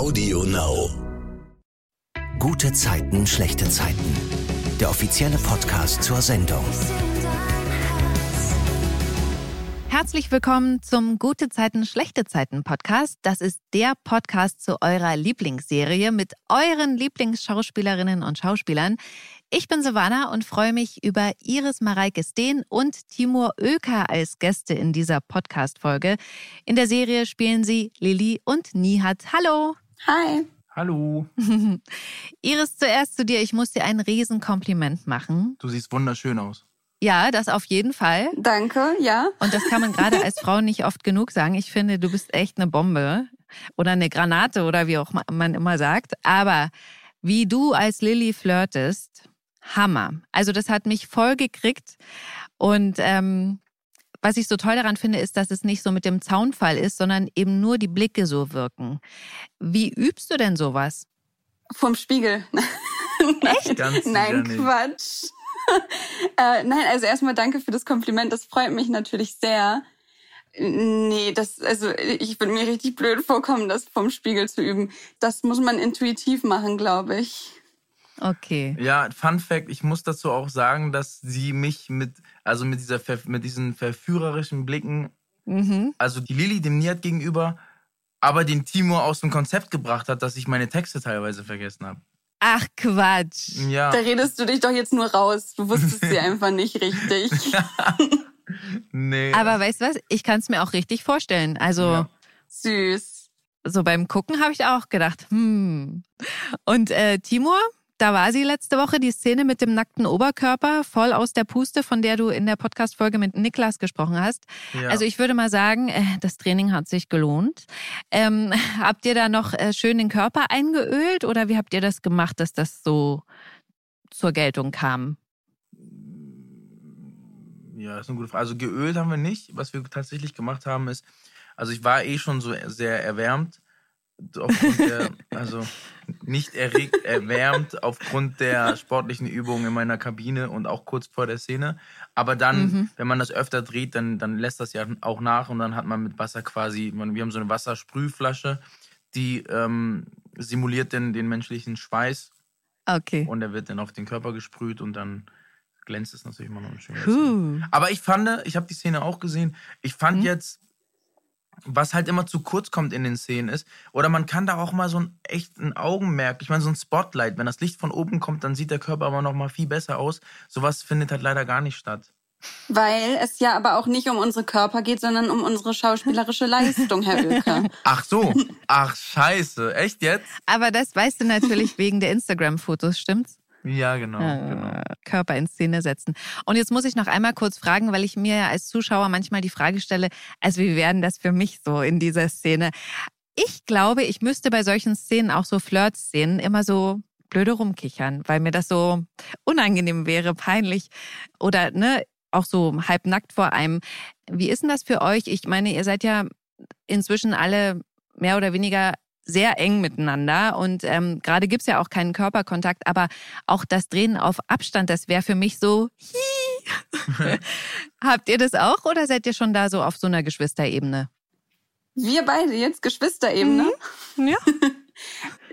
Audio Now. Gute Zeiten, schlechte Zeiten. Der offizielle Podcast zur Sendung. Herzlich willkommen zum Gute Zeiten, schlechte Zeiten Podcast. Das ist der Podcast zu eurer Lieblingsserie mit euren Lieblingsschauspielerinnen und Schauspielern. Ich bin Savannah und freue mich über Iris Mareike Steen und Timur Oeker als Gäste in dieser Podcast-Folge. In der Serie spielen sie Lili und Nihat. Hallo! Hi! Hallo. Iris, zuerst zu dir. Ich muss dir ein Riesenkompliment machen. Du siehst wunderschön aus. Ja, das auf jeden Fall. Danke, ja. Und das kann man gerade als Frau nicht oft genug sagen. Ich finde, du bist echt eine Bombe oder eine Granate oder wie auch man immer sagt. Aber wie du als Lilly flirtest, Hammer. Also das hat mich voll gekriegt. Und ähm, was ich so toll daran finde, ist, dass es nicht so mit dem Zaunfall ist, sondern eben nur die Blicke so wirken. Wie übst du denn sowas? Vom Spiegel. Echt? Ganz Nein. Quatsch. äh, nein, also erstmal danke für das Kompliment. Das freut mich natürlich sehr. Nee, das, also ich würde mir richtig blöd vorkommen, das vom Spiegel zu üben. Das muss man intuitiv machen, glaube ich. Okay. Ja, Fun Fact, ich muss dazu auch sagen, dass sie mich mit, also mit, dieser, mit diesen verführerischen Blicken, Mhm. also die Lilly dem Niat gegenüber, aber den Timur aus dem Konzept gebracht hat, dass ich meine Texte teilweise vergessen habe. Ach Quatsch. Ja. Da redest du dich doch jetzt nur raus. Du wusstest sie einfach nicht richtig. nee. Aber weißt du was? Ich kann es mir auch richtig vorstellen. Also Ja. Süß. so beim Gucken habe ich auch gedacht, hm. Und äh, Timur, da war sie letzte Woche, die Szene mit dem nackten Oberkörper, voll aus der Puste, von der du in der Podcast-Folge mit Niklas gesprochen hast. ja. Also ich würde mal sagen, äh, das Training hat sich gelohnt. Ähm, habt ihr da noch äh, schön den Körper eingeölt oder wie habt ihr das gemacht, dass das so zur Geltung kam? Ja, das ist eine gute Frage. Also geölt haben wir nicht. Was wir tatsächlich gemacht haben ist, also ich war eh schon so sehr erwärmt. Aufgrund der, also nicht erregt, erwärmt aufgrund der sportlichen Übungen in meiner Kabine und auch kurz vor der Szene. Aber dann, Mhm. wenn man das öfter dreht, dann, dann lässt das ja auch nach und dann hat man mit Wasser quasi, man, wir haben so eine Wassersprühflasche, die ähm, simuliert den, den menschlichen Schweiß Okay. und der wird dann auf den Körper gesprüht und dann glänzt es natürlich immer noch schön. Puh. Aber ich fand, ich habe die Szene auch gesehen, ich fand Mhm. jetzt, was halt immer zu kurz kommt in den Szenen ist, oder man kann da auch mal so ein echten Augenmerk, ich meine so ein Spotlight, wenn das Licht von oben kommt, dann sieht der Körper aber noch mal viel besser aus. Sowas findet halt leider gar nicht statt. Weil es ja aber auch nicht um unsere Körper geht, sondern um unsere schauspielerische Leistung, Herr Oeker. Ach so, ach scheiße, echt jetzt? Aber das weißt du natürlich wegen der Instagram-Fotos, stimmt's? Ja, genau, genau. äh, Körper in Szene setzen. Und jetzt muss ich noch einmal kurz fragen, weil ich mir als Zuschauer manchmal die Frage stelle, also wie wären das für mich so in dieser Szene? Ich glaube, ich müsste bei solchen Szenen, auch so Flirt-Szenen, immer so blöde rumkichern, weil mir das so unangenehm wäre, peinlich oder ne, auch so halbnackt vor einem. Wie ist denn das für euch? Ich meine, ihr seid ja inzwischen alle mehr oder weniger sehr eng miteinander und ähm, gerade gibt's ja auch keinen Körperkontakt, aber auch das Drehen auf Abstand, das wäre für mich so. Habt ihr das auch oder seid ihr schon da so auf so einer Geschwisterebene? Wir beide jetzt Geschwisterebene. Ja.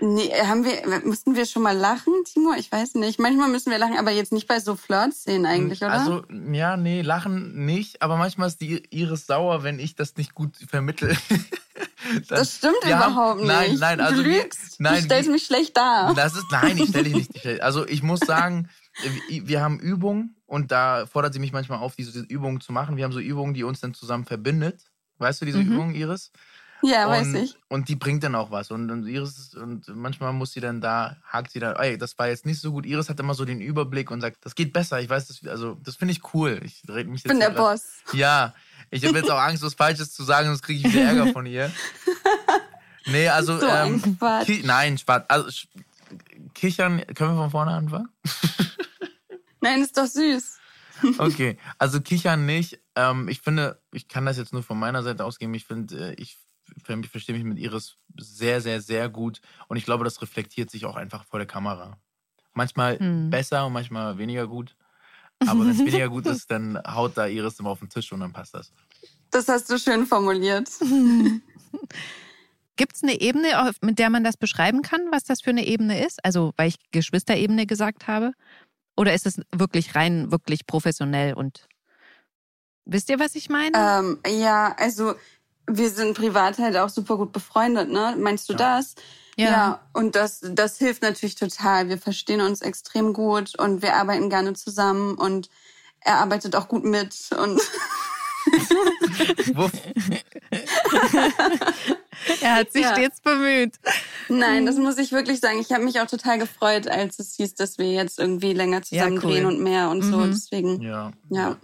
Nee, haben wir, mussten wir schon mal lachen, Timo? Ich weiß nicht. Manchmal müssen wir lachen, aber jetzt nicht bei so Flirt-Szenen eigentlich, oder? Also, ja, nee, lachen nicht, aber manchmal ist die Iris sauer, wenn ich das nicht gut vermittel. Dann- das stimmt haben- überhaupt nicht. Nein, nein, also du lügst. nein, du stellst wir- mich schlecht dar. Das ist, nein, ich stelle dich nicht schlecht. Also ich muss sagen, wir wir haben Übungen und da fordert sie mich manchmal auf, diese Übungen zu machen. Wir haben so Übungen, die uns dann zusammen verbindet. Weißt du diese Mhm. Übung, Iris? Ja, und, weiß ich. Und die bringt dann auch was. Und, und Iris, und manchmal muss sie dann da, hakt sie dann, ey, das war jetzt nicht so gut. Iris hat immer so den Überblick und sagt, das geht besser. Ich weiß, das, also das finde ich cool. Ich rede mich Ich bin jetzt der grad- Boss. Ja, ich habe jetzt auch Angst, was Falsches zu sagen, sonst kriege ich wieder Ärger von ihr. Nee, also. So ähm, Quatsch. Nein, Spaß. Also, kichern, können wir von vorne anfangen? Nein, ist doch süß. Okay, also kichern nicht. Ähm, ich finde, ich kann das jetzt nur von meiner Seite ausgeben. Ich finde, äh, ich verstehe mich mit Iris sehr, sehr, sehr gut. Und ich glaube, das reflektiert sich auch einfach vor der Kamera. Manchmal Hm. besser und manchmal weniger gut. Aber wenn es weniger gut ist, dann haut da Iris immer auf den Tisch und dann passt das. Das hast du schön formuliert. Gibt es eine Ebene, mit der man das beschreiben kann, was das für eine Ebene ist? Also, weil ich Geschwisterebene gesagt habe? Oder ist es wirklich rein, wirklich professionell und wisst ihr, was ich meine? Ähm, ja, also wir sind privat halt auch super gut befreundet, ne? Meinst du ja. das? Ja. ja, und das, das hilft natürlich total. Wir verstehen uns extrem gut und wir arbeiten gerne zusammen und er arbeitet auch gut mit und er hat sich ja. stets bemüht. Nein, das muss ich wirklich sagen. Ich habe mich auch total gefreut, als es hieß, dass wir jetzt irgendwie länger zusammen ja, cool. drehen und mehr und mhm. so. Deswegen, ja. ja.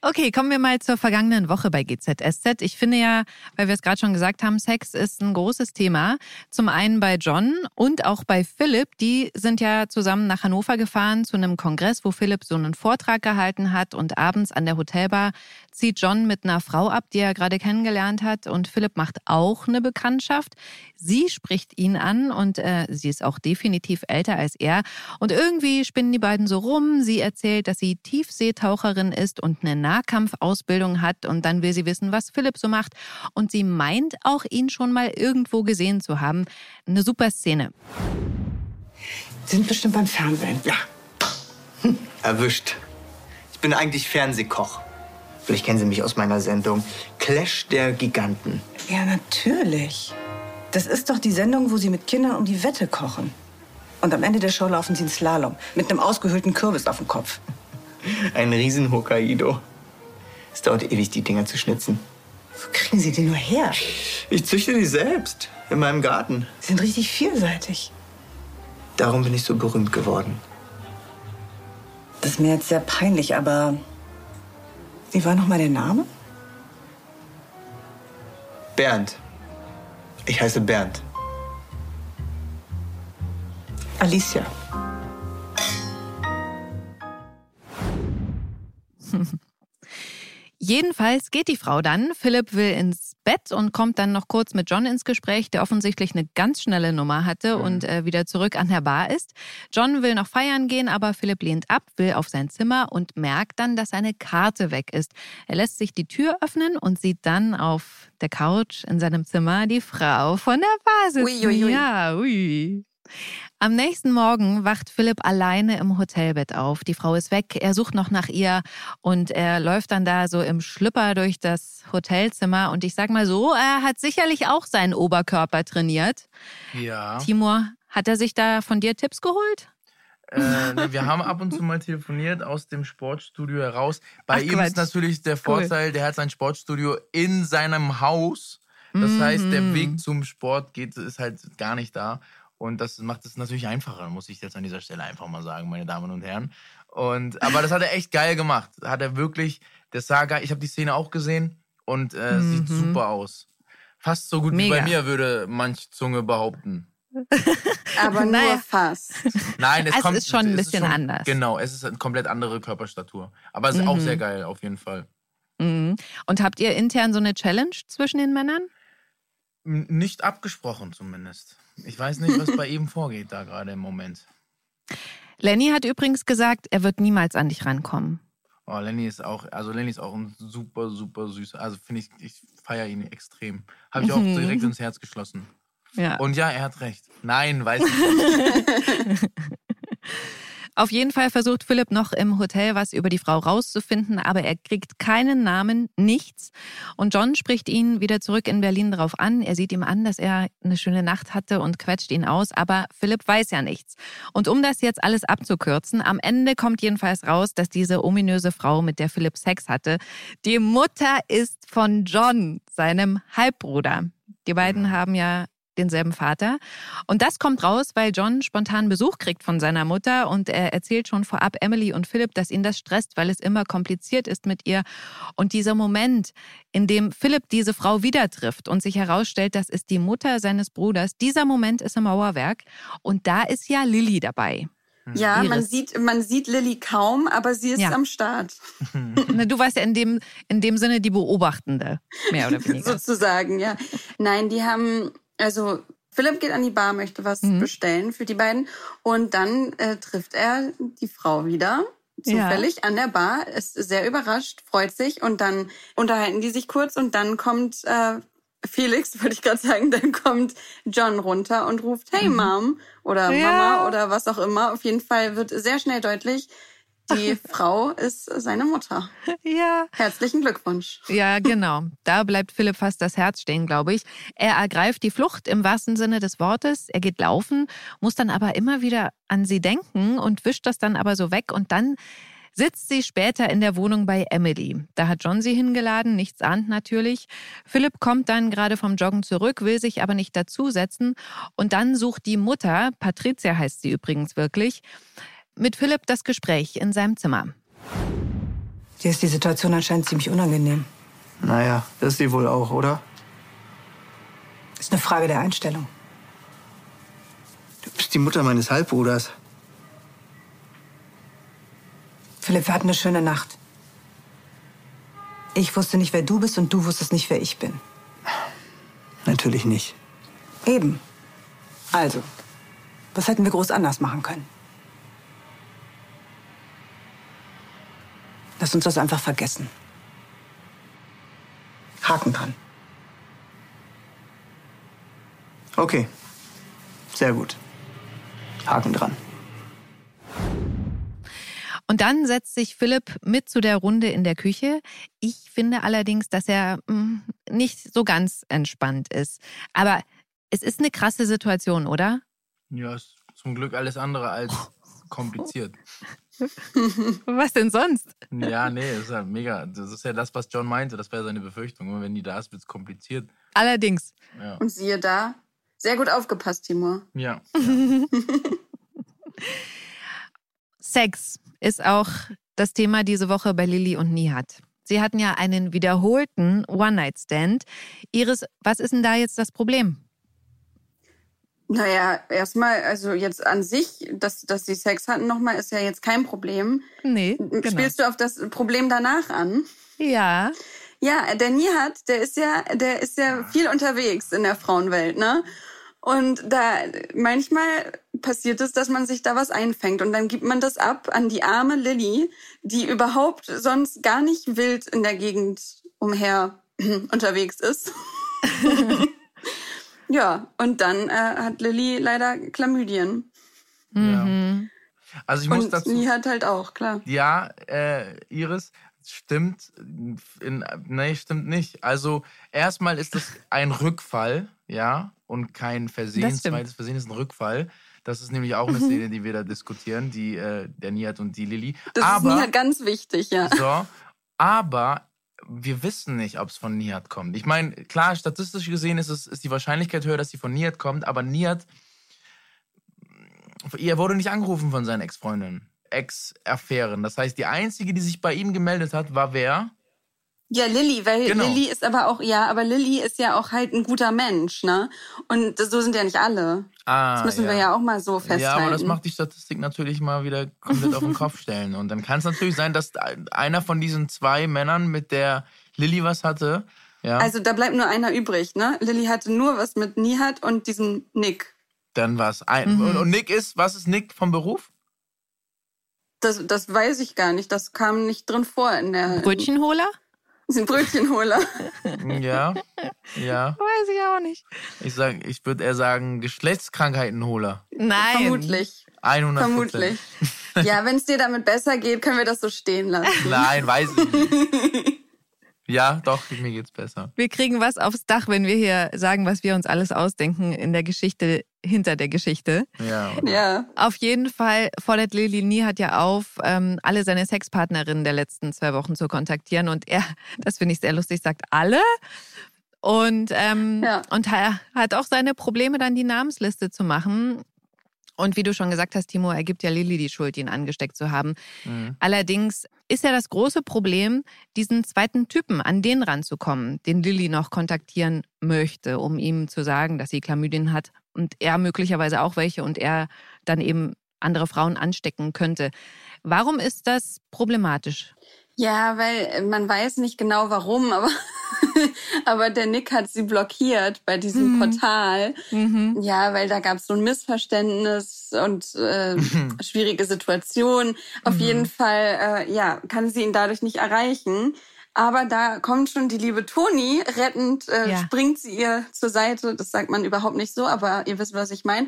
Okay, kommen wir mal zur vergangenen Woche bei GZSZ. Ich finde ja, weil wir es gerade schon gesagt haben, Sex ist ein großes Thema. Zum einen bei John und auch bei Philipp. Die sind ja zusammen nach Hannover gefahren zu einem Kongress, wo Philipp so einen Vortrag gehalten hat und abends an der Hotelbar zieht John mit einer Frau ab, die er gerade kennengelernt hat und Philipp macht auch eine Bekanntschaft. Sie spricht ihn an und äh, sie ist auch definitiv älter als er und irgendwie spinnen die beiden so rum. Sie erzählt, dass sie Tiefseetaucherin ist ist und eine Nahkampfausbildung hat und dann will sie wissen, was Philipp so macht und sie meint auch ihn schon mal irgendwo gesehen zu haben. Eine super Szene. Sie sind bestimmt beim Fernsehen. Ja. Hm. Erwischt. Ich bin eigentlich Fernsehkoch. Vielleicht kennen Sie mich aus meiner Sendung Clash der Giganten. Ja, natürlich. Das ist doch die Sendung, wo Sie mit Kindern um die Wette kochen. Und am Ende der Show laufen Sie ins Slalom mit einem ausgehöhlten Kürbis auf dem Kopf. Ein riesen Hokkaido. Es dauert ewig, die Dinger zu schnitzen. Wo kriegen Sie die nur her? Ich züchte die selbst. In meinem Garten. Sie sind richtig vielseitig. Darum bin ich so berühmt geworden. Das ist mir jetzt sehr peinlich, aber wie war noch mal der Name? Bernd. Ich heiße Bernd. Alicia. Jedenfalls geht die Frau dann. Philipp will ins Bett und kommt dann noch kurz mit John ins Gespräch, der offensichtlich eine ganz schnelle Nummer hatte mhm. und äh, wieder zurück an der Bar ist. John will noch feiern gehen, aber Philipp lehnt ab, will auf sein Zimmer und merkt dann, dass seine Karte weg ist. Er lässt sich die Tür öffnen und sieht dann auf der Couch in seinem Zimmer die Frau von der Bar sitzen. Ui, ui, ui. Ja, ui. Am nächsten Morgen wacht Philipp alleine im Hotelbett auf. Die Frau ist weg, er sucht noch nach ihr und er läuft dann da so im Schlüpper durch das Hotelzimmer. Und ich sag mal so, er hat sicherlich auch seinen Oberkörper trainiert. Ja. Timur, hat er sich da von dir Tipps geholt? Äh, nee, wir haben ab und zu mal telefoniert aus dem Sportstudio heraus. Bei Ach, ihm Quatsch. ist natürlich der Vorteil, cool. der hat sein Sportstudio in seinem Haus. Das mhm. heißt, der Weg zum Sport geht, ist halt gar nicht da. Und das macht es natürlich einfacher, muss ich jetzt an dieser Stelle einfach mal sagen, meine Damen und Herren. Und, aber das hat er echt geil gemacht. Hat er wirklich, das sah geil. Ich habe die Szene auch gesehen und äh, mhm. sieht super aus. Fast so gut Mega. wie bei mir, würde manch Zunge behaupten. aber nur naja. fast. Nein, es, es kommt, ist schon ein bisschen schon, anders. Genau, es ist eine komplett andere Körperstatur. Aber es ist mhm. auch sehr geil, auf jeden Fall. Mhm. Und habt ihr intern so eine Challenge zwischen den Männern? Nicht abgesprochen zumindest. Ich weiß nicht, was bei ihm vorgeht da gerade im Moment. Lenny hat übrigens gesagt, er wird niemals an dich rankommen. Oh, Lenny ist auch, also Lenny ist auch ein super, super süßer. Also finde ich, ich feiere ihn extrem. Habe ich auch mhm. direkt ins Herz geschlossen. Ja. Und ja, er hat recht. Nein, weiß ich nicht. Auf jeden Fall versucht Philipp noch im Hotel was über die Frau rauszufinden, aber er kriegt keinen Namen, nichts. Und John spricht ihn wieder zurück in Berlin darauf an. Er sieht ihm an, dass er eine schöne Nacht hatte und quetscht ihn aus, aber Philipp weiß ja nichts. Und um das jetzt alles abzukürzen, am Ende kommt jedenfalls raus, dass diese ominöse Frau, mit der Philipp Sex hatte, die Mutter ist von John, seinem Halbbruder. Die beiden haben ja denselben Vater. Und das kommt raus, weil John spontan Besuch kriegt von seiner Mutter und er erzählt schon vorab Emily und Philipp, dass ihn das stresst, weil es immer kompliziert ist mit ihr. Und dieser Moment, in dem Philipp diese Frau wieder trifft und sich herausstellt, das ist die Mutter seines Bruders, dieser Moment ist im Mauerwerk und da ist ja Lilly dabei. Ja, man sieht, man sieht Lilly kaum, aber sie ist ja. am Start. du warst ja in dem, in dem Sinne die Beobachtende, mehr oder weniger. Sozusagen, ja. Nein, die haben also Philipp geht an die Bar, möchte was mhm. bestellen für die beiden und dann äh, trifft er die Frau wieder zufällig ja. an der Bar, ist sehr überrascht, freut sich und dann unterhalten die sich kurz und dann kommt äh, Felix, wollte ich gerade sagen, dann kommt John runter und ruft, hey Mom oder Ja. Mama oder was auch immer. Auf jeden Fall wird sehr schnell deutlich, die Frau ist seine Mutter. Ja. Herzlichen Glückwunsch. Ja, genau. Da bleibt Philipp fast das Herz stehen, glaube ich. Er ergreift die Flucht im wahrsten Sinne des Wortes. Er geht laufen, muss dann aber immer wieder an sie denken und wischt das dann aber so weg. Und dann sitzt sie später in der Wohnung bei Emily. Da hat John sie hingeladen, nichts ahnt natürlich. Philipp kommt dann gerade vom Joggen zurück, will sich aber nicht dazusetzen. Und dann sucht die Mutter, Patricia heißt sie übrigens wirklich, mit Philipp das Gespräch in seinem Zimmer. Dir ist die Situation anscheinend ziemlich unangenehm. Naja, das ist sie wohl auch, oder? Ist eine Frage der Einstellung. Du bist die Mutter meines Halbbruders. Philipp, wir hatten eine schöne Nacht. Ich wusste nicht, wer du bist und du wusstest nicht, wer ich bin. Natürlich nicht. Eben. Also, was hätten wir groß anders machen können? Lass uns das einfach vergessen. Haken dran. Okay. Sehr gut. Haken dran. Und dann setzt sich Philipp mit zu der Runde in der Küche. Ich finde allerdings, dass er mh, nicht so ganz entspannt ist. Aber es ist eine krasse Situation, oder? Ja, ist zum Glück alles andere als kompliziert. Was denn sonst? Ja, nee, das ist ja mega. Das ist ja das, was John meinte. Das wäre seine Befürchtung. Und wenn die da ist, wird es kompliziert. Allerdings. Ja. Und siehe da, sehr gut aufgepasst, Timur. ja. Sex ist auch das Thema diese Woche bei Lilly und Nihat. Sie hatten ja einen wiederholten One-Night-Stand. Iris, was ist denn da jetzt das Problem? Naja, erstmal, also jetzt an sich, dass, dass sie Sex hatten nochmal, ist ja jetzt kein Problem. Nee, genau. Spielst du auf das Problem danach an? Ja, Ja, der Nihat, der ist ja, der ist ja viel unterwegs in der Frauenwelt, ne? Und da manchmal passiert es, dass man sich da was einfängt und dann gibt man das ab an die arme Lilly, die überhaupt sonst gar nicht wild in der Gegend umher unterwegs ist. ja, und dann äh, hat Lilly leider Chlamydien. ja. Also ich muss Und dazu. Nihat halt auch, klar. Ja, äh, Iris, stimmt. In, nee, stimmt nicht. Also erstmal ist es ein Rückfall, ja, und kein Versehen. Das stimmt. Zweites Versehen ist ein Rückfall. Das ist nämlich auch eine Szene, die wir da diskutieren, die äh, der Nihat und die Lilly. Das ist Aber Nihat ganz wichtig, ja. so, aber wir wissen nicht, ob es von Nihat kommt. Ich meine, klar, statistisch gesehen ist, es, ist die Wahrscheinlichkeit höher, dass sie von Nihat kommt, aber Nihat, er wurde nicht angerufen von seinen Ex-Freundinnen, Ex-Affären. Das heißt, die einzige, die sich bei ihm gemeldet hat, war wer? Ja, Lilly, weil Genau. Lilly ist aber auch, ja, aber Lilly ist ja auch halt ein guter Mensch, ne? Und so sind ja nicht alle. Ah, Das müssen wir ja auch mal so festhalten. Ja, aber das macht die Statistik natürlich mal wieder komplett auf den Kopf stellen. Und dann kann es natürlich sein, dass einer von diesen zwei Männern, mit der Lilly was hatte, ja, Also da bleibt nur einer übrig, ne? Lilly hatte nur was mit Nihat und diesem Nick. dann war es ein. Mhm. Und, und Nick ist, was ist Nick vom Beruf? Das, das weiß ich gar nicht. Das kam nicht drin vor in der. Brötchenholer? Ein Brötchenholer. Ja, ja. Weiß ich auch nicht. Ich sag, ich würde eher sagen Geschlechtskrankheitenholer. Nein. Vermutlich. 100 Vermutlich. Ja, wenn es dir damit besser geht, können wir das so stehen lassen. Nein, weiß ich nicht. Ja, doch, mir geht's besser. Wir kriegen was aufs Dach, wenn wir hier sagen, was wir uns alles ausdenken in der Geschichte hinter der Geschichte. Ja. Ja. Auf jeden Fall fordert Lili Nihat ja auf, ähm, alle seine Sexpartnerinnen der letzten zwei Wochen zu kontaktieren. Und er, das finde ich sehr lustig, sagt alle. Und, ähm, Ja. und er hat auch seine Probleme, dann die Namensliste zu machen. Und wie du schon gesagt hast, Timo, er gibt ja Lilly die Schuld, ihn angesteckt zu haben. Mhm. Allerdings ist ja das große Problem, diesen zweiten Typen, an den ranzukommen, den Lilly noch kontaktieren möchte, um ihm zu sagen, dass sie Chlamydien hat und er möglicherweise auch welche und er dann eben andere Frauen anstecken könnte. Warum ist das problematisch? Ja, weil man weiß nicht genau warum, aber, aber der Nick hat sie blockiert bei diesem Portal. Ja, weil da gab es so ein Missverständnis und äh, schwierige Situation. Auf jeden Fall, äh, ja, kann sie ihn dadurch nicht erreichen. Aber da kommt schon die liebe Toni, rettend äh, Ja. springt sie ihr zur Seite. Das sagt man überhaupt nicht so, aber ihr wisst, was ich meine.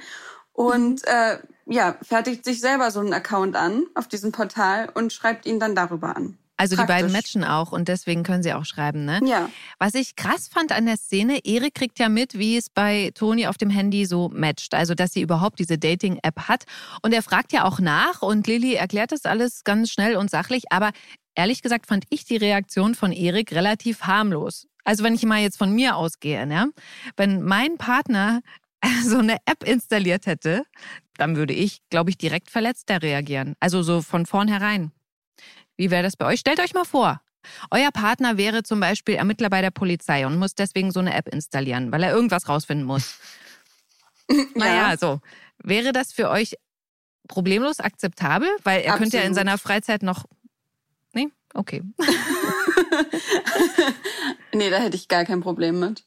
Und äh, ja, fertigt sich selber so einen Account an auf diesem Portal und schreibt ihn dann darüber an. Also die beiden Praktisch. matchen auch und deswegen können sie auch schreiben, ne? Ja. Was ich krass fand an der Szene, Erik kriegt ja mit, wie es bei Toni auf dem Handy so matcht. Also, dass sie überhaupt diese Dating-App hat. Und er fragt ja auch nach und Lilly erklärt das alles ganz schnell und sachlich. Aber ehrlich gesagt fand ich die Reaktion von Erik relativ harmlos. Also, wenn ich mal jetzt von mir ausgehe, ne? Wenn mein Partner so eine App installiert hätte, dann würde ich, glaube ich, direkt verletzter reagieren. Also so von vornherein. Wie wäre das bei euch? Stellt euch mal vor, euer Partner wäre zum Beispiel Ermittler bei der Polizei und muss deswegen so eine App installieren, weil er irgendwas rausfinden muss. Naja, so. Wäre das für euch problemlos akzeptabel? Weil er könnte ja in Absolut. seiner Freizeit noch. Okay. Nee, da hätte ich gar kein Problem mit.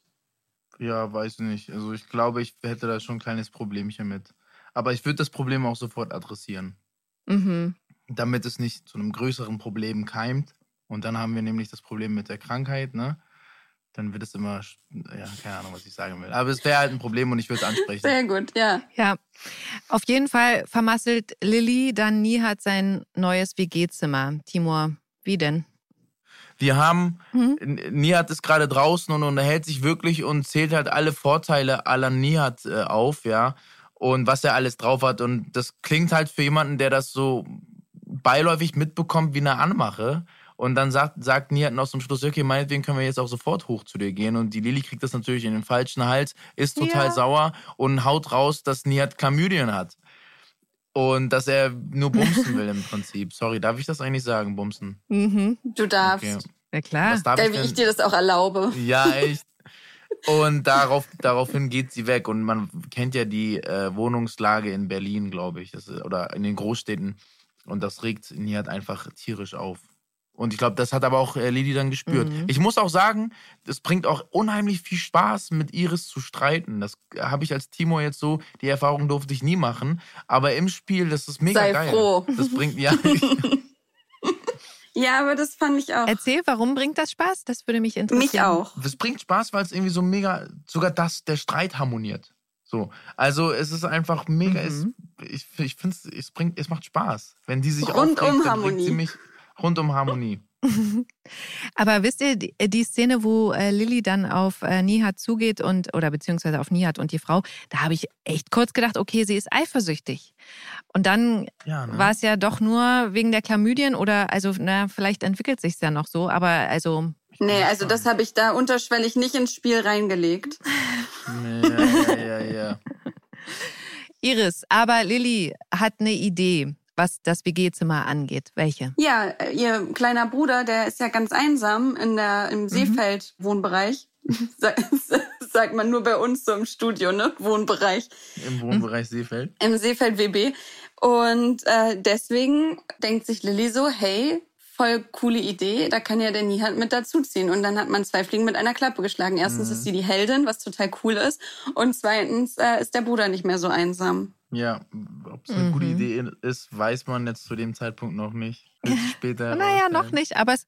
Ja, weiß nicht. Also ich glaube, ich hätte da schon ein kleines Problemchen mit. Aber ich würde das Problem auch sofort adressieren, Mhm. damit es nicht zu einem größeren Problem keimt. Und dann haben wir nämlich das Problem mit der Krankheit, ne? Dann wird es immer, ja, keine Ahnung, was ich sagen will. Aber es wäre halt ein Problem und ich würde es ansprechen. Sehr gut, ja. Ja. Auf jeden Fall vermasselt Lilly dann Nihat sein neues WG-Zimmer. Timur, wie denn? Wir haben, Mhm. Nihat ist gerade draußen und unterhält sich wirklich und zählt halt alle Vorteile aller Nihat äh, auf, ja. Und was er alles drauf hat. Und das klingt halt für jemanden, der das so beiläufig mitbekommt wie eine Anmache. Und dann sagt, sagt Nihat noch zum Schluss, okay, meinetwegen können wir jetzt auch sofort hoch zu dir gehen. Und die Lilly kriegt das natürlich in den falschen Hals, ist total Ja. sauer und haut raus, dass Nihat Chlamydien hat. Und dass er nur bumsen will im Prinzip. Sorry, darf ich das eigentlich sagen, bumsen? Mhm. Du darfst. Okay. Ja, klar. Was darf Geil, ich wie denn? ich dir das auch erlaube. Ja, echt. Und darauf, daraufhin geht sie weg. Und man kennt ja die äh, Wohnungslage in Berlin, glaube ich, das, ist- oder in den Großstädten. Und das regt Nihat einfach tierisch auf. Und ich glaube, das hat aber auch äh, Lili dann gespürt. Mhm. Ich muss auch sagen, es bringt auch unheimlich viel Spaß, mit Iris zu streiten. Das habe ich als Timo jetzt so, die Erfahrung durfte ich nie machen. Aber im Spiel, das ist mega Sei geil. froh. Das bringt, ja, Ja, aber das fand ich auch. Erzähl, warum bringt das Spaß? Das würde mich interessieren. Mich auch. Das bringt Spaß, weil es irgendwie so mega, sogar das, der Streit harmoniert. So. Also es ist einfach mega, Mhm. es, ich, ich finde es, es bringt, es macht Spaß. Wenn die sich Rundum aufregt, dann bringt Harmonie. sie mich rundum Harmonie. Aber wisst ihr, die, die Szene, wo äh, Lilly dann auf äh, Nihat zugeht und, oder beziehungsweise auf Nihat und die Frau, da habe ich echt kurz gedacht, okay, sie ist eifersüchtig. Und dann Ja, ne? war es ja doch nur wegen der Chlamydien oder, also, na, vielleicht entwickelt sich ja noch so, aber also, Nee, also das habe ich da unterschwellig nicht ins Spiel reingelegt. Ja, ja, ja, ja. Iris, aber Lilly hat eine Idee, was das WG-Zimmer angeht. Welche? Ja, äh, ihr kleiner Bruder, der ist ja ganz einsam in der, im Seefeld-Wohnbereich. Sa- Sagt man nur bei uns so im Studio, ne? Wohnbereich. Im Wohnbereich Seefeld. Im Seefeld WB. Und äh, deswegen denkt sich Lilly so, hey, voll coole Idee, da kann ja der Nihat mit dazuziehen. Und dann hat man zwei Fliegen mit einer Klappe geschlagen. Erstens ist sie die Heldin, was total cool ist. Und zweitens äh, ist der Bruder nicht mehr so einsam. Ja, ob es eine gute Mhm. Idee ist, weiß man jetzt zu dem Zeitpunkt noch nicht. Später Naja, noch nicht, aber es,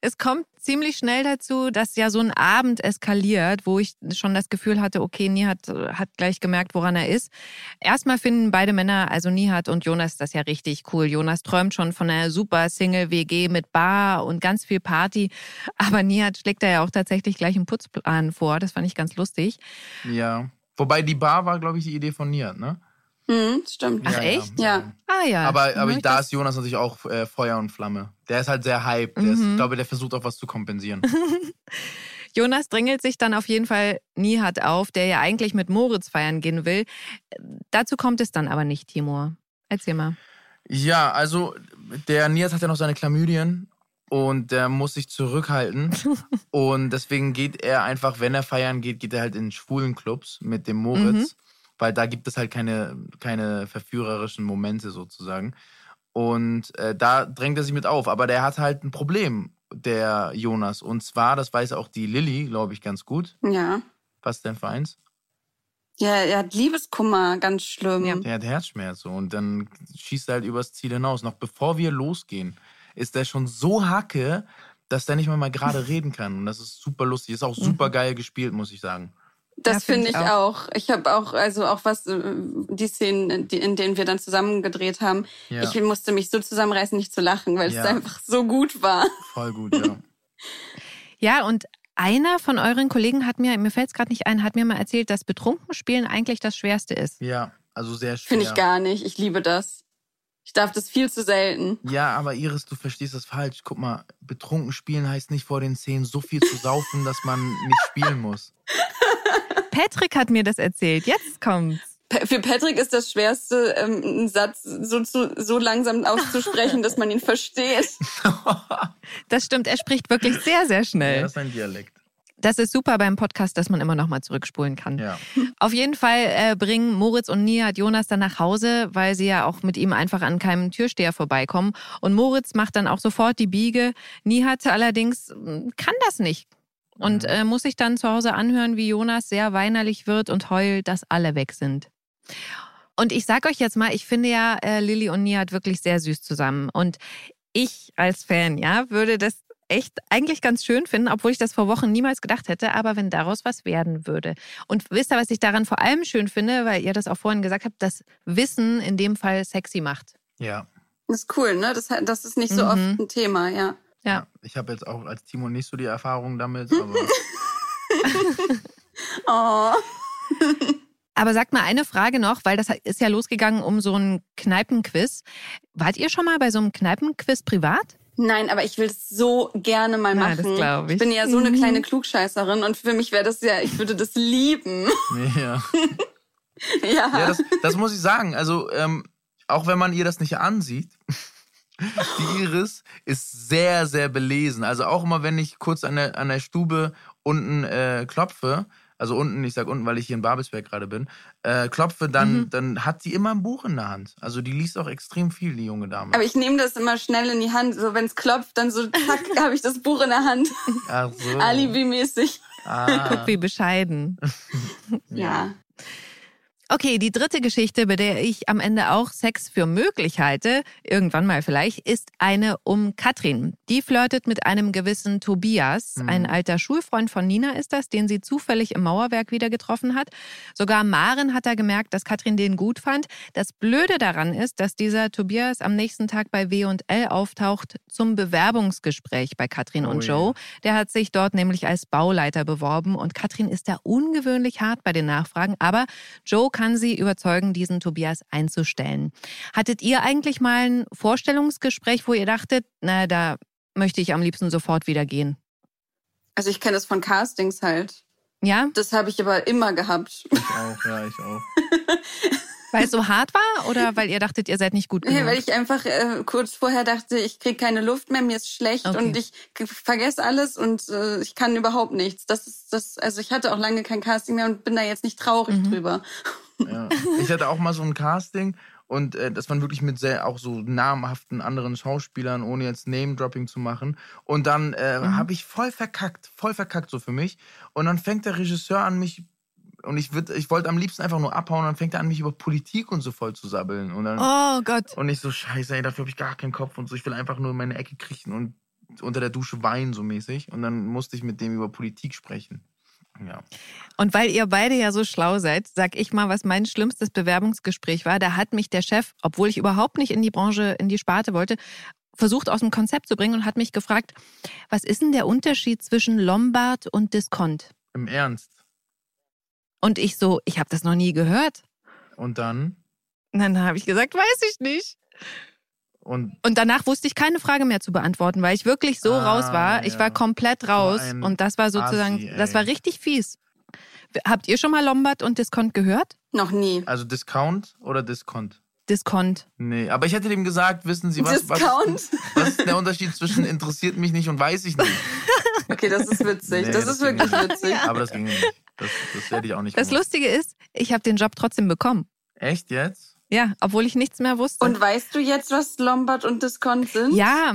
es kommt ziemlich schnell dazu, dass ja so ein Abend eskaliert, wo ich schon das Gefühl hatte, okay, Nihat äh, hat gleich gemerkt, woran er ist. Erstmal finden beide Männer, also Nihat und Jonas, das ja richtig cool. Jonas träumt schon von einer super Single-WG mit Bar und ganz viel Party. Aber Nihat schlägt da ja auch tatsächlich gleich einen Putzplan vor. Das fand ich ganz lustig. Ja. Wobei die Bar war, glaube ich, die Idee von Nihat, ne? Hm, stimmt. Ach, echt? Ja. Ah ja. Aber, dann aber ich da ist Jonas natürlich auch äh, Feuer und Flamme. Der ist halt sehr hype. Der ist, Mhm. ich glaube, der versucht auch was zu kompensieren. Jonas drängelt sich dann auf jeden Fall Nihat auf, der ja eigentlich mit Moritz feiern gehen will. Dazu kommt es dann aber nicht, Timur. Erzähl mal. ja, also der Nias hat ja noch seine Chlamydien und der muss sich zurückhalten. und deswegen geht er einfach, wenn er feiern geht, geht er halt in schwulen Clubs mit dem Moritz. Weil da gibt es halt keine, keine verführerischen Momente sozusagen. Und äh, da drängt er sich mit auf. Aber der hat halt ein Problem, der Jonas. Und zwar, das weiß auch die Lilly, glaube ich, ganz gut. Ja. Was denn für eins? Ja, er hat Liebeskummer, ganz schlimm. Ja. Der hat Herzschmerz und dann schießt er halt übers Ziel hinaus. Noch bevor wir losgehen, ist der schon so hacke, dass der nicht mal, mal gerade reden kann. Und das ist super lustig. Ist auch super geil gespielt, muss ich sagen. Das Ja, finde find ich ich auch. Ich habe auch, also auch was, äh, die Szenen, die, in denen wir dann zusammen gedreht haben. Ja. Ich musste mich so zusammenreißen, nicht zu lachen, weil Ja. es einfach so gut war. Voll gut, ja. Ja, und einer von euren Kollegen hat mir, mir fällt es gerade nicht ein, hat mir mal erzählt, dass betrunken spielen eigentlich das Schwerste ist. Ja, also sehr schwer. Finde ich gar nicht. Ich liebe das. Ich darf das viel zu selten. Ja, aber Iris, du verstehst das falsch. Guck mal, betrunken spielen heißt nicht vor den Szenen so viel zu saufen, dass man nicht spielen muss. Patrick hat mir das erzählt. Jetzt kommt's. Für Patrick ist das Schwerste, ähm, einen Satz so, so langsam auszusprechen, dass man ihn versteht. Das stimmt, er spricht wirklich sehr, sehr Ja, schnell. das ist ein Dialekt. Das ist super beim Podcast, dass man immer noch mal zurückspulen kann. Ja. Auf jeden Fall äh, bringen Moritz und Nihat Jonas dann nach Hause, weil sie ja auch mit ihm einfach an keinem Türsteher vorbeikommen. Und Moritz macht dann auch sofort die Biege. Nihat allerdings mm, kann das nicht. Und äh, muss sich dann zu Hause anhören, wie Jonas sehr weinerlich wird und heult, dass alle weg sind. Und ich sag euch jetzt mal, ich finde ja äh, Lilly und Nihat wirklich sehr süß zusammen. Und ich als Fan, ja, würde das echt eigentlich ganz schön finden, obwohl ich das vor Wochen niemals gedacht hätte, aber wenn daraus was werden würde. Und wisst ihr, was ich daran vor allem schön finde, weil ihr das auch vorhin gesagt habt, dass Wissen in dem Fall sexy macht. Ja. Das ist cool, ne? Das, das ist nicht so Mhm. oft ein Thema, ja. Ja. Ich habe jetzt auch als Timo nicht so die Erfahrung damit, aber Oh. Aber sagt mal eine Frage noch, weil das ist ja losgegangen um so ein Kneipenquiz. Wart ihr schon mal bei so einem Kneipenquiz privat? Nein, aber ich will es so gerne mal Ja, machen. das glaub ich. bin ja so eine Mhm. kleine Klugscheißerin und für mich wäre das ja, ich würde das lieben. ja. ja. Ja, das, das muss ich sagen. Also, ähm, auch wenn man ihr das nicht ansieht, die Iris ist sehr, sehr belesen. Also auch immer, wenn ich kurz an der, an der Stube unten äh, klopfe, also unten, ich sag unten, weil ich hier in Babelsberg gerade bin, äh, klopfe, dann, Mhm. dann hat sie immer ein Buch in der Hand. Also die liest auch extrem viel, die junge Dame. aber ich nehme das immer schnell in die Hand, so wenn es klopft, dann so zack, habe ich das Buch in der Hand, Ach so. Alibi-mäßig. Ah, Guck, wie bescheiden. Ja. Okay, die dritte Geschichte, bei der ich am Ende auch Sex für möglich halte, irgendwann mal vielleicht, ist eine um Katrin. Die flirtet mit einem gewissen Tobias, Mhm. ein alter Schulfreund von Nina ist das, den sie zufällig im Mauerwerk wieder getroffen hat. Sogar Maren hat da gemerkt, dass Katrin den gut fand. Das Blöde daran ist, dass dieser Tobias am nächsten Tag bei W&L auftaucht zum Bewerbungsgespräch bei Katrin Oh und ja. Joe. Der hat sich dort nämlich als Bauleiter beworben und Katrin ist da ungewöhnlich hart bei den Nachfragen, aber Joe kann sie überzeugen, diesen Tobias einzustellen. Hattet ihr eigentlich mal ein Vorstellungsgespräch, wo ihr dachtet, na, da möchte ich am liebsten sofort wieder gehen? Also ich kenne das von Castings halt. Ja, Das habe ich aber immer gehabt. ich auch, ja, ich auch. weil es so hart war oder weil ihr dachtet, ihr seid nicht gut Nee, genug? weil ich einfach äh, kurz vorher dachte, ich krieg keine Luft mehr, mir ist schlecht Okay. und ich vergesse alles und äh, ich kann überhaupt nichts. Das ist das, also ich hatte auch lange kein Casting mehr und bin da jetzt nicht traurig Mhm. drüber. Ja. Ich hatte auch mal so ein Casting und äh, das waren wirklich mit sehr auch so namhaften anderen Schauspielern, ohne jetzt Name-Dropping zu machen. Und dann äh, Mhm. habe ich voll verkackt, voll verkackt so für mich. Und dann fängt der Regisseur an, mich und ich, würd- ich wollte am liebsten einfach nur abhauen und dann fängt er an, mich über Politik und so voll zu sabbeln. Und dann Oh Gott. und ich so, scheiße, ey, dafür habe ich gar keinen Kopf und so. Ich will einfach nur in meine Ecke kriechen und unter der Dusche weinen, so mäßig. Und dann musste ich mit dem über Politik sprechen. Ja. Und weil ihr beide ja so schlau seid, sag ich mal, was mein schlimmstes Bewerbungsgespräch war. Da hat mich der Chef, obwohl ich überhaupt nicht in die Branche, in die Sparte wollte, versucht aus dem Konzept zu bringen und hat mich gefragt, was ist denn der Unterschied zwischen Lombard und Diskont? Im Ernst. Und ich so, ich habe das noch nie gehört. Und dann? Und dann habe ich gesagt, weiß ich nicht. Und Und danach wusste ich keine Frage mehr zu beantworten, weil ich wirklich so Ah, raus war. Ich ja. war komplett raus ein und das war sozusagen, Assi, ey. das war richtig fies. Habt ihr schon mal Lombard und Diskont gehört? Noch nie. also Discount oder Discount? Diskont. Nee, aber ich hätte dem gesagt, wissen Sie was? Discount? Was, was ist der Unterschied zwischen interessiert mich nicht und weiß ich nicht? Okay, das ist witzig. Nee, das, das ist wirklich nicht. witzig. Aber das ging nicht. Das, das hätte ich auch nicht Das gemacht. Lustige ist, ich habe den Job trotzdem bekommen. Echt jetzt? Ja, obwohl ich nichts mehr wusste. Und weißt du jetzt, was Lombard und Discount sind? ja,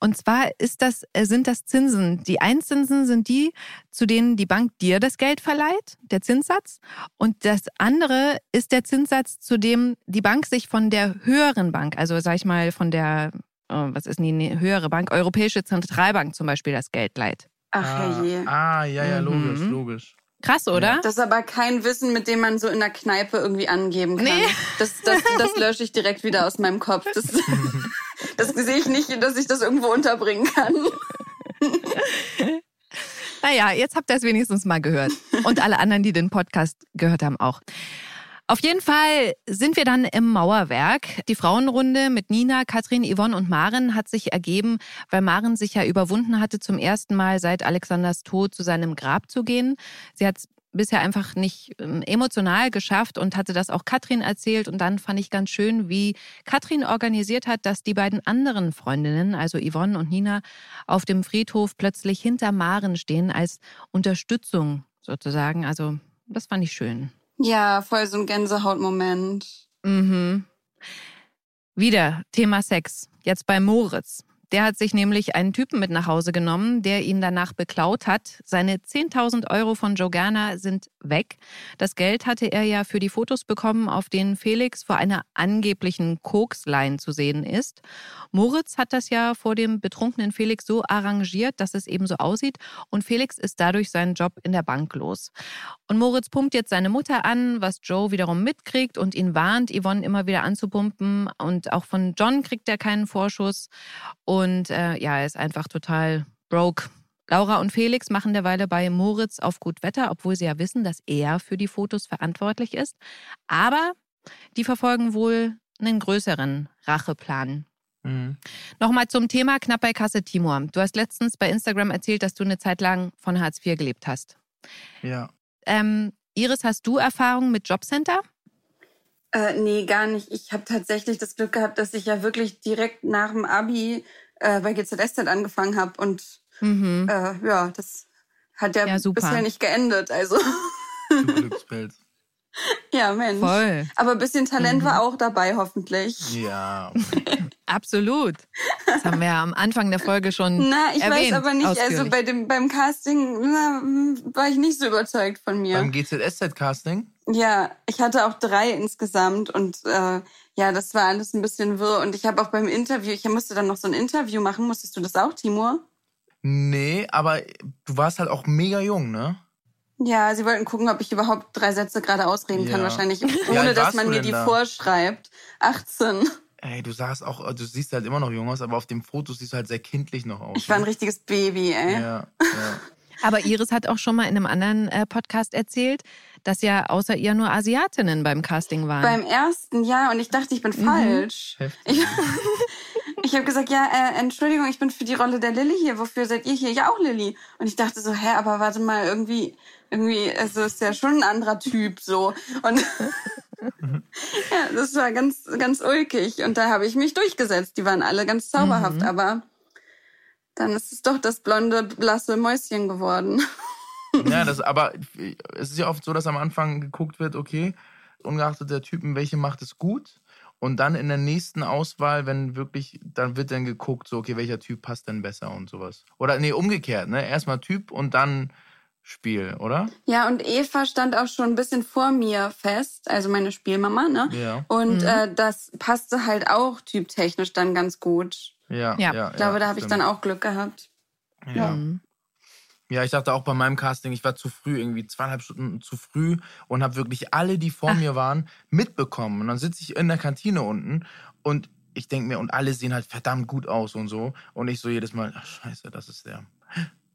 und zwar ist das, äh, sind das Zinsen. Die Einzinsen sind die, zu denen die Bank dir das Geld verleiht, der Zinssatz. Und das andere ist der Zinssatz, zu dem die Bank sich von der höheren Bank, also sag ich mal von der was ist denn die höhere Bank? Europäische Zentralbank zum Beispiel das Geld leiht. Ach ah, herrje. ah, ja, ja, logisch, Mhm. logisch. Krass, oder? Das ist aber kein Wissen, mit dem man so in der Kneipe irgendwie angeben kann. Nee. Das, das, das lösche ich direkt wieder aus meinem Kopf. Das, das sehe ich nicht, dass ich das irgendwo unterbringen kann. Naja, jetzt habt ihr es wenigstens mal gehört. Und alle anderen, die den Podcast gehört haben, auch. Auf jeden Fall sind wir dann im Mauerwerk. Die Frauenrunde mit Nina, Katrin, Yvonne und Maren hat sich ergeben, weil Maren sich ja überwunden hatte, zum ersten Mal seit Alexanders Tod zu seinem Grab zu gehen. Sie hat es bisher einfach nicht ähm, emotional geschafft und hatte das auch Katrin erzählt. Und dann fand ich ganz schön, wie Katrin organisiert hat, dass die beiden anderen Freundinnen, also Yvonne und Nina, auf dem Friedhof plötzlich hinter Maren stehen als Unterstützung sozusagen. Also das fand ich schön. Ja, voll so ein Gänsehautmoment. Mhm. Wieder Thema Sex. Jetzt bei Moritz. Der hat sich nämlich einen Typen mit nach Hause genommen, der ihn danach beklaut hat. Seine 10.000 Euro von Gerner sind weg. Das Geld hatte er ja für die Fotos bekommen, auf denen Felix vor einer angeblichen Kokslein zu sehen ist. Moritz hat das ja vor dem betrunkenen Felix so arrangiert, dass es eben so aussieht. Und Felix ist dadurch seinen Job in der Bank los. Und Moritz pumpt jetzt seine Mutter an, was Joe wiederum mitkriegt und ihn warnt, Yvonne immer wieder anzupumpen. Und auch von John kriegt er keinen Vorschuss. Und äh, ja, er ist einfach total broke. Laura und Felix machen derweile bei Moritz auf gut Wetter, obwohl sie ja wissen, dass er für die Fotos verantwortlich ist. Aber die verfolgen wohl einen größeren Racheplan. Mhm. Nochmal zum Thema knapp bei Kasse Timur. Du hast letztens bei Instagram erzählt, dass du eine Zeit lang von Hartz IV gelebt hast. Ja. Ähm, Iris, hast du Erfahrung mit Jobcenter? Äh, nee, gar nicht. Ich habe tatsächlich das Glück gehabt, dass ich ja wirklich direkt nach dem Abi äh, bei GZSZ angefangen habe. Und Mhm. äh, ja, das hat ja, Ja, bisher nicht geendet. Also Du Glückspilz. ja, Mensch. Voll. Aber ein bisschen Talent Mhm. war auch dabei, hoffentlich. Ja. Absolut. Das haben wir ja am Anfang der Folge schon Na, ich erwähnt, weiß aber nicht, also ausführlich. bei dem, beim Casting na, war ich nicht so überzeugt von mir. Beim GZSZ-Casting? Ja, ich hatte auch drei insgesamt und äh, ja, das war alles ein bisschen wirr. Und ich habe auch beim Interview, ich musste dann noch so ein Interview machen. Musstest du das auch, Timur? Nee, aber du warst halt auch mega jung, ne? Ja, sie wollten gucken, ob ich überhaupt drei Sätze gerade ausreden kann, Ja. wahrscheinlich, Wie ohne alt dass man mir die da? vorschreibt. 18. Ey, du sahst auch, du siehst halt immer noch jung aus, aber auf dem Foto siehst du halt sehr kindlich noch aus. Ich war ein ne? richtiges Baby, ey. Ja, ja. Aber Iris hat auch schon mal in einem anderen äh, Podcast erzählt, dass ja außer ihr nur Asiatinnen beim Casting waren. Beim ersten Jahr und ich dachte, ich bin Mhm. falsch. Heftig. Ich, ich habe gesagt, ja, äh, Entschuldigung, ich bin für die Rolle der Lilly hier. Wofür seid ihr hier? Ja, auch Lilly. Und ich dachte so, hä, aber warte mal, irgendwie, irgendwie, also ist ja schon ein anderer Typ so. Und ja, das war ganz, ganz ulkig. Und da habe ich mich durchgesetzt. Die waren alle ganz zauberhaft, Mhm. aber dann ist es doch das blonde, blasse Mäuschen geworden. Ja, das, aber es ist ja oft so, dass am Anfang geguckt wird, okay, ungeachtet der Typen, welche macht es gut. Und dann in der nächsten Auswahl, wenn wirklich, dann wird dann geguckt, so, okay, welcher Typ passt denn besser und sowas. Oder nee, umgekehrt, ne? Erstmal Typ und dann Spiel, oder? Ja, und Eva stand auch schon ein bisschen vor mir fest, also meine Spielmama, ne? Ja. Und Mhm. äh, das passte halt auch typtechnisch dann ganz gut. Ja. Ja. ja Ich glaube, da habe ich dann auch Glück gehabt. Ja. Mhm. Ja, ich dachte auch bei meinem Casting, ich war zu früh, irgendwie zweieinhalb Stunden zu früh und habe wirklich alle, die vor Ach. mir waren, mitbekommen. Und dann sitze ich in der Kantine unten und ich denke mir, und alle sehen halt verdammt gut aus und so. Und ich so jedes Mal, ach scheiße, das ist der.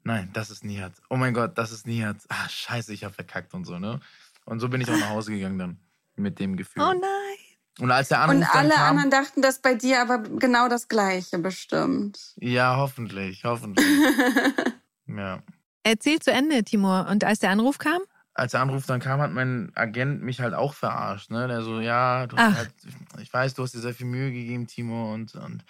Nein, das ist Nihat. Oh mein Gott, das ist Nihat. Ah, scheiße, ich habe verkackt und so, ne? Und so bin ich auch nach Hause gegangen dann mit dem Gefühl. Oh nein. Und als der Anruf Und alle kam, anderen dachten das bei dir aber genau das Gleiche bestimmt. ja, hoffentlich, hoffentlich. ja. Erzähl zu Ende, Timur. Und als der Anruf kam? als der Anruf dann kam, hat mein Agent mich halt auch verarscht. Ne? Der so, ja, du halt, ich weiß, du hast dir sehr viel Mühe gegeben, Timo, und, und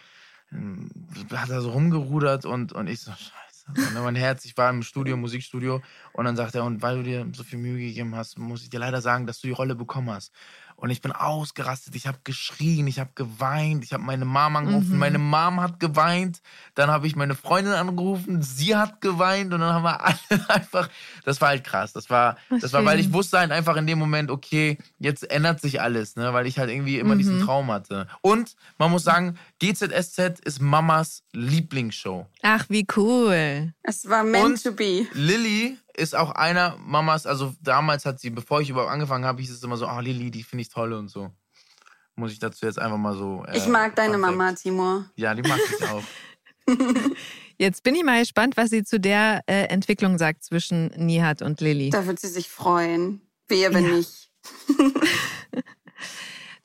ähm, hat da so rumgerudert und, und ich so, scheiße. Und dann mein Herz, ich war im Studio, Musikstudio, und dann sagt er, und weil du dir so viel Mühe gegeben hast, muss ich dir leider sagen, dass du die Rolle bekommen hast. Und ich bin ausgerastet, ich habe geschrien, ich habe geweint, ich habe meine Mom angerufen, Mhm. meine Mom hat geweint, dann habe ich meine Freundin angerufen, sie hat geweint und dann haben wir alle einfach, das war halt krass, das war, Ach, das war, weil ich wusste halt einfach in dem Moment, okay, jetzt ändert sich alles, ne, weil ich halt irgendwie immer diesen Mhm. Traum hatte. Und man muss sagen, GZSZ ist Mamas Lieblingsshow. Ach, wie cool. Es war meant Und to be. Lilly ist auch einer Mamas, also damals hat sie, bevor ich überhaupt angefangen habe, hieß es immer so, ah, Lilly, die finde ich toll und so. Muss ich dazu jetzt einfach mal so. äh, Ich mag deine Fun Mama. Timur. Ja, die mag ich auch. Jetzt bin ich mal gespannt, was sie zu der äh, Entwicklung sagt zwischen Nihat und Lilly. Da wird sie sich freuen. Wehe, wenn Ja. nicht.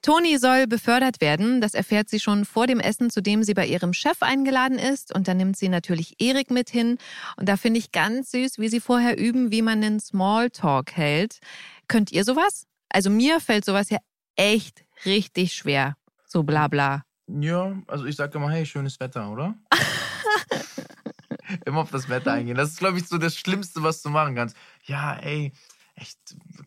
Toni soll befördert werden. Das erfährt sie schon vor dem Essen, zu dem sie bei ihrem Chef eingeladen ist. Und dann nimmt sie natürlich Erik mit hin. Und da finde ich ganz süß, wie sie vorher üben, wie man einen Smalltalk hält. Könnt ihr sowas? Also mir fällt sowas ja echt richtig schwer. So bla bla. Ja, also ich sage immer, hey, schönes Wetter, oder? immer auf das Wetter eingehen. Das ist, glaube ich, so das Schlimmste, was du machen kannst. Ja, ey, echt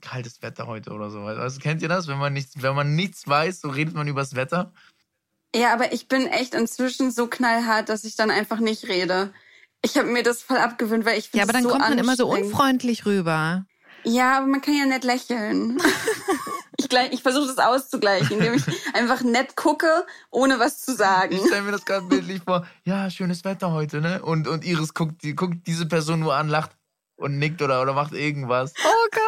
kaltes Wetter heute oder so. Also kennt ihr das? Wenn man nichts, wenn man nichts weiß, so redet man übers Wetter. Ja, aber ich bin echt inzwischen so knallhart, dass ich dann einfach nicht rede. Ich habe mir das voll abgewöhnt, weil ich finde Ja, aber dann so kommt man immer so unfreundlich rüber. Ja, aber man kann ja nett lächeln. ich ich versuche das auszugleichen, indem ich einfach nett gucke, ohne was zu sagen. Ich stelle mir das gerade bildlich vor. Ja, schönes Wetter heute, ne? Und, und Iris guckt, die, guckt diese Person nur an, lacht und nickt oder, oder macht irgendwas. Oh Gott.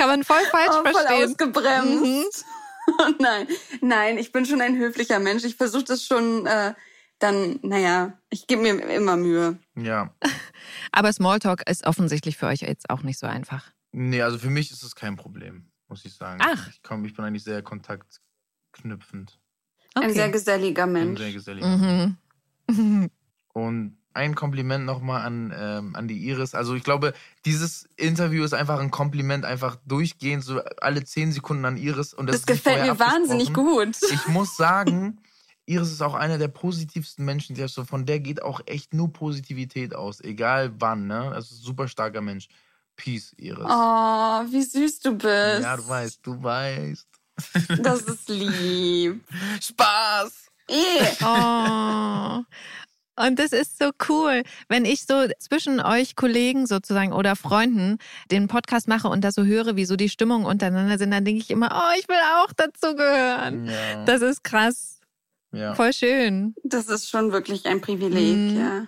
Kann man voll falsch Oh, voll verstehen. Mhm. ausgebremst. nein, nein, ich bin schon ein höflicher Mensch. Ich versuche das schon äh, dann, naja, ich gebe mir immer Mühe. Ja. Aber Smalltalk ist offensichtlich für euch jetzt auch nicht so einfach. Nee, also für mich ist es kein Problem, muss ich sagen. Ach. Ich, komm, ich bin eigentlich sehr kontaktknüpfend. Ein sehr geselliger Ein Mensch. sehr gesellig. Mhm. Und ein Kompliment nochmal an, ähm, an die Iris. Also ich glaube, dieses Interview ist einfach ein Kompliment, einfach durchgehend, so alle zehn Sekunden an Iris. Und das, Das gefällt mir wahnsinnig gut. Ich muss sagen, Iris ist auch einer der positivsten Menschen, die so von der geht auch echt nur Positivität aus, egal wann, ne? Also super starker Mensch. Peace, Iris. Oh, wie süß du bist. ja, du weißt, du weißt. Das ist lieb. Spaß! Eh. Oh. Und das ist so cool, wenn ich so zwischen euch Kollegen sozusagen oder Freunden den Podcast mache und da so höre, wie so die Stimmungen untereinander sind, dann denke ich immer, oh, ich will auch dazu gehören. Ja. Das ist krass. ja. Voll schön. Das ist schon wirklich ein Privileg, Mhm. ja.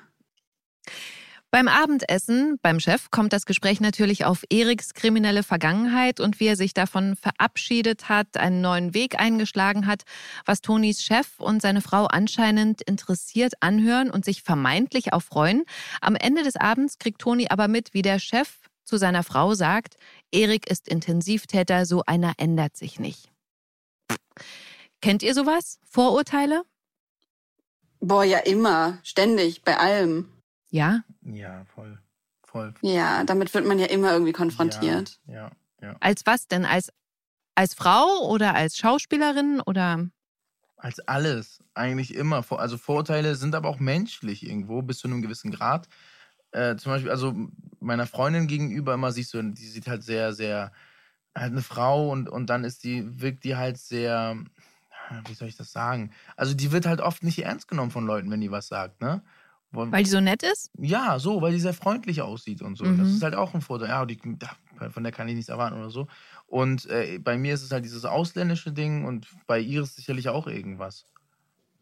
Beim Abendessen beim Chef kommt das Gespräch natürlich auf Eriks kriminelle Vergangenheit und wie er sich davon verabschiedet hat, einen neuen Weg eingeschlagen hat, was Tonis Chef und seine Frau anscheinend interessiert anhören und sich vermeintlich auch freuen. Am Ende des Abends kriegt Toni aber mit, wie der Chef zu seiner Frau sagt, Erik ist Intensivtäter, so einer ändert sich nicht. Kennt ihr sowas? Vorurteile? Boah, ja immer. Ständig, bei allem. Ja? Ja, voll. Voll. Ja, damit wird man ja immer irgendwie konfrontiert. Ja, ja. Als was denn? Als, als Frau oder als Schauspielerin oder? Als alles. Eigentlich immer. Also Vorurteile sind aber auch menschlich irgendwo, bis zu einem gewissen Grad. Äh, zum Beispiel, also meiner Freundin gegenüber immer siehst du, die sieht halt sehr, sehr, halt eine Frau und, und dann ist die, wirkt die halt sehr, wie soll ich das sagen? Also die wird halt oft nicht ernst genommen von Leuten, wenn die was sagt, ne? Wo- Weil die so nett ist? ja, so, weil die sehr freundlich aussieht und so. Das Mhm. ist halt auch ein Vorteil. Ja, die, von der kann ich nichts erwarten oder so. Und äh, bei mir ist es halt dieses ausländische Ding und bei Iris sicherlich auch irgendwas.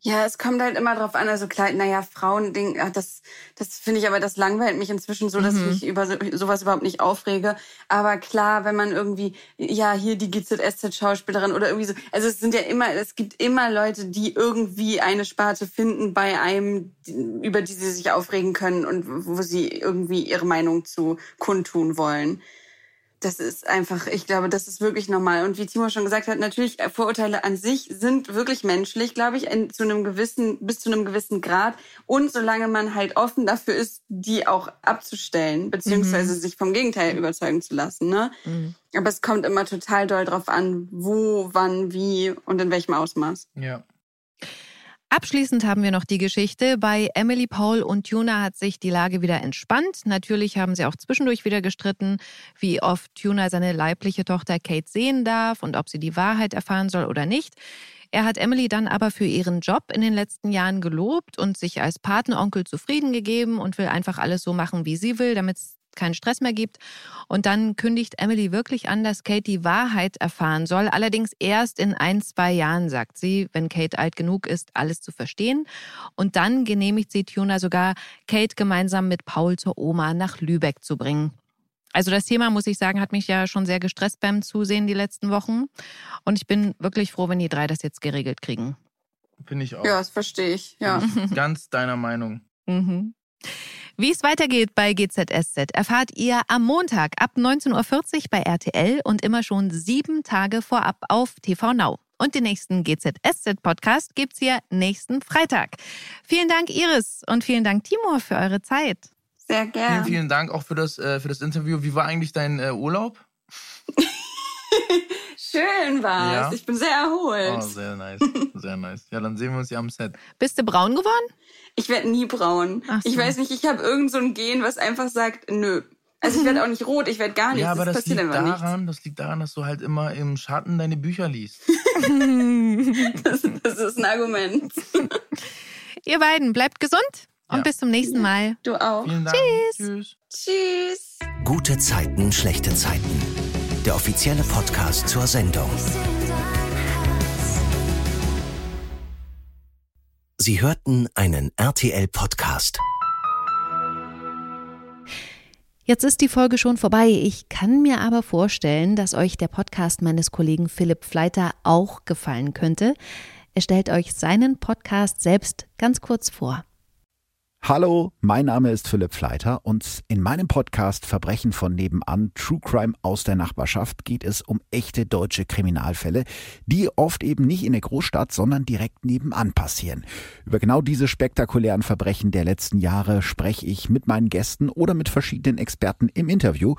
Ja, es kommt halt immer drauf an, also klar, naja, Frauending, das, das finde ich aber, das langweilt mich inzwischen so, dass Mhm. ich mich über so, sowas überhaupt nicht aufrege. Aber klar, wenn man irgendwie, ja, hier die GZSZ-Schauspielerin oder irgendwie so, also es sind ja immer, es gibt immer Leute, die irgendwie eine Sparte finden bei einem, über die sie sich aufregen können und wo sie irgendwie ihre Meinung zu kundtun wollen. Das ist einfach, ich glaube, das ist wirklich normal. Und wie Timo schon gesagt hat, natürlich, äh, Vorurteile an sich sind wirklich menschlich, glaube ich, in, zu einem gewissen, bis zu einem gewissen Grad. Und solange man halt offen dafür ist, die auch abzustellen, beziehungsweise sich vom Gegenteil überzeugen zu lassen, ne? Mhm. Aber es kommt immer total doll drauf an, wo, wann, wie und in welchem Ausmaß. Ja. Abschließend haben wir noch die Geschichte. Bei Emily Paul und Tuna hat sich die Lage wieder entspannt. Natürlich haben sie auch zwischendurch wieder gestritten, wie oft Tuna seine leibliche Tochter Kate sehen darf und ob sie die Wahrheit erfahren soll oder nicht. Er hat Emily dann aber für ihren Job in den letzten Jahren gelobt und sich als Patenonkel zufrieden gegeben und will einfach alles so machen, wie sie will, damit es keinen Stress mehr gibt. Und dann kündigt Emily wirklich an, dass Kate die Wahrheit erfahren soll. Allerdings erst in ein, zwei Jahren, sagt sie, wenn Kate alt genug ist, alles zu verstehen. Und dann genehmigt sie Tuna sogar, Kate gemeinsam mit Paul zur Oma nach Lübeck zu bringen. Also das Thema, muss ich sagen, hat mich ja schon sehr gestresst beim Zusehen die letzten Wochen. Und ich bin wirklich froh, wenn die drei das jetzt geregelt kriegen. Finde ich auch. Ja, das verstehe ich. Ja. Ganz deiner Meinung. Mhm. Wie es weitergeht bei GZSZ erfahrt ihr am Montag ab 19.40 Uhr bei RTL und immer schon sieben Tage vorab auf TV Now. Und den nächsten GZSZ-Podcast gibt's hier nächsten Freitag. Vielen Dank, Iris, und vielen Dank, Timur, für eure Zeit. Sehr gerne. Vielen, vielen Dank auch für das, äh, für das Interview. Wie war eigentlich dein äh, Urlaub? Schön war's. Ja? Ich bin sehr erholt. Oh, sehr nice. Sehr nice. Ja, dann sehen wir uns ja am Set. Bist du braun geworden? Ich werde nie braun. Ach so. Ich weiß nicht, ich habe irgend so ein Gen, was einfach sagt, nö. Also ich werde auch nicht rot, ich werde gar nichts. Ja, aber das, passiert liegt nichts. daran, das liegt daran, dass du halt immer im Schatten deine Bücher liest. Das, das ist ein Argument. Ihr beiden bleibt gesund und Ja. bis zum nächsten Mal. Du auch. Vielen Dank. Tschüss. Tschüss. Tschüss. Gute Zeiten, schlechte Zeiten. Der offizielle Podcast zur Sendung. Sie hörten einen RTL-Podcast. Jetzt ist die Folge schon vorbei. Ich kann mir aber vorstellen, dass euch der Podcast meines Kollegen Philipp Fleiter auch gefallen könnte. Er stellt euch seinen Podcast selbst ganz kurz vor. Hallo, mein Name ist Philipp Fleiter und in meinem Podcast Verbrechen von nebenan, True Crime aus der Nachbarschaft geht es um echte deutsche Kriminalfälle, die oft eben nicht in der Großstadt, sondern direkt nebenan passieren. Über genau diese spektakulären Verbrechen der letzten Jahre spreche ich mit meinen Gästen oder mit verschiedenen Experten im Interview.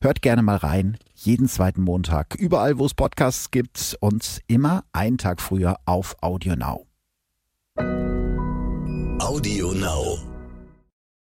Hört gerne mal rein, jeden zweiten Montag, überall wo es Podcasts gibt und immer einen Tag früher auf Audio Now. Audio Now.